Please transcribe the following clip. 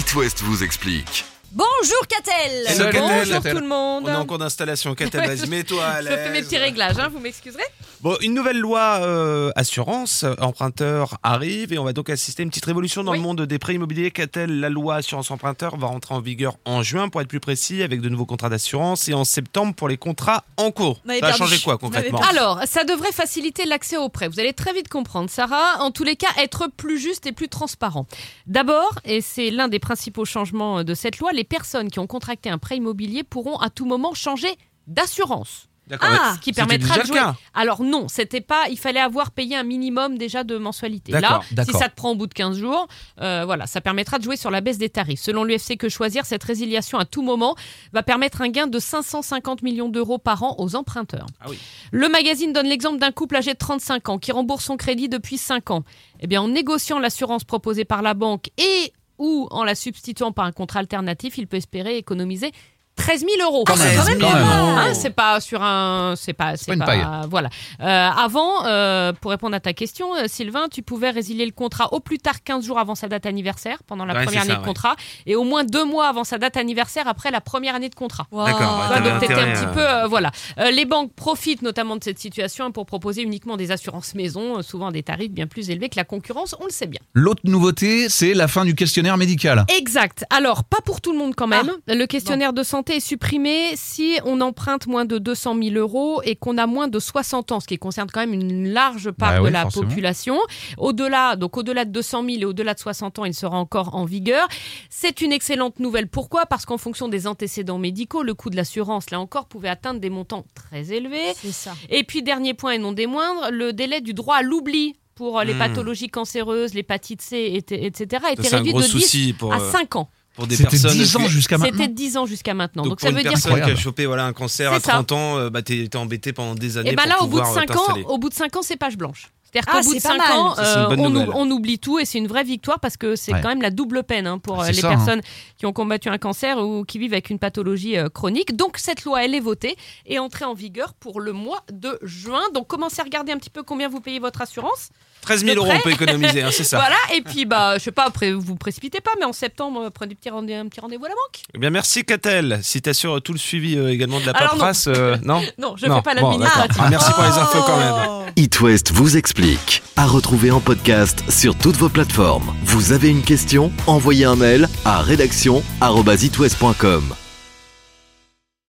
It West vous explique. Bonjour Catel Hello. Bonjour Catel. tout le monde On est en cours d'installation. Catel, vas-y, mets-toi à Je l'aise. fais mes petits réglages, hein, vous m'excuserez Bon, une nouvelle loi euh, assurance euh, emprunteur arrive et on va donc assister à une petite révolution dans Oui. le monde des prêts immobiliers. Catel, la loi assurance emprunteur va rentrer en vigueur en juin pour être plus précis avec de nouveaux contrats d'assurance et en septembre pour les contrats en cours. Ça a changé quoi concrètement. Alors, ça devrait faciliter l'accès aux prêts. Vous allez très vite comprendre, Sarah. En tous les cas, être plus juste et plus transparent. D'abord, et c'est l'un des principaux changements de cette loi, les personnes qui ont contracté un prêt immobilier pourront à tout moment changer d'assurance. Ah, Ce qui permettra de jouer. Alors non, c'était pas. Il fallait avoir payé un minimum déjà de mensualité. Là, si ça te prend au bout de 15 jours, euh, voilà, ça permettra de jouer sur la baisse des tarifs. Selon l'UFC Que Choisir, cette résiliation à tout moment va permettre un gain de 550 millions d'euros par an aux emprunteurs. Ah oui. Le magazine donne l'exemple d'un couple âgé de 35 ans qui rembourse son crédit depuis 5 ans. Eh bien, en négociant l'assurance proposée par la banque et ou en la substituant par un contrat alternatif, il peut espérer économiser 13 000 euros. Quand même, quand même quand même. bien. Hein, c'est pas sur un, c'est pas, c'est pas une paille. Voilà. Euh, avant, euh, pour répondre à ta question, euh, Sylvain, tu pouvais résilier le contrat au plus tard 15 jours avant sa date anniversaire, pendant la Ouais, première année ça, de ouais. contrat, et au moins deux mois avant sa date anniversaire après la première année de contrat. Wow. D'accord, ouais, donc t'étais un petit peu, euh, voilà. Euh, les banques profitent notamment de cette situation pour proposer uniquement des assurances maison, souvent à des tarifs bien plus élevés que la concurrence, on le sait bien. L'autre nouveauté, c'est la fin du questionnaire médical. Exact. Alors, pas pour tout le monde quand même. le questionnaire de santé est supprimé si on emprunte moins de 200 000 euros et qu'on a moins de 60 ans, ce qui concerne quand même une large part Bah de oui, la forcément. population. Au-delà, donc au-delà de 200 000 et au-delà de 60 ans, il sera encore en vigueur. C'est une excellente nouvelle. Pourquoi? Parce qu'en fonction des antécédents médicaux, le coût de l'assurance, là encore, pouvait atteindre des montants très élevés. Ça. Et puis, dernier point et non des moindres, le délai du droit à l'oubli pour les Hmm. pathologies cancéreuses, l'épatite C, et- etc., a été C'est un réduit de 10 souci pour, à euh, 5 ans. Pour des C'était personnes. 10 ans jusqu'à maintenant. C'était 10 ans jusqu'à maintenant. Donc, Donc, pour ça une veut dire personne qui a chopé voilà, un cancer C'est à ça. 30 ans, euh, bah, t'es t'es embêté pendant des années Et ben pour là, au bout de pouvoir, euh, 5 ans, t'installer. au bout de 5 ans, c'est page blanche. C'est-à-dire Ah, qu'au bout de c'est pas 5 mal. ans, une euh, on, oublie tout et c'est une vraie victoire parce que c'est Ouais. quand même la double peine hein, pour Ah, euh, c'est les ça, hein. personnes qui ont combattu un cancer ou qui vivent avec une pathologie euh, chronique. Donc cette loi, elle est votée et entrée en vigueur pour le mois de juin. Donc commencez à regarder un petit peu combien vous payez votre assurance. 13 000 de euros, on peut économiser, hein, c'est ça. Voilà. Et puis bah, je sais pas, après vous précipitez pas, mais en septembre, euh, prenez petit rendez- un petit rendez-vous à la banque. Eh bien, merci Catel. Si t'assures tout le suivi euh, également de la Alors, non. paperasse, euh, non? Non, je Non. fais pas Bon, l'administratif. d'accord. Ah, merci pour les infos quand même. Oh. It West vous explique. À retrouver en podcast sur toutes vos plateformes. Vous avez une question? Envoyez un mail à rédaction@itwest.com.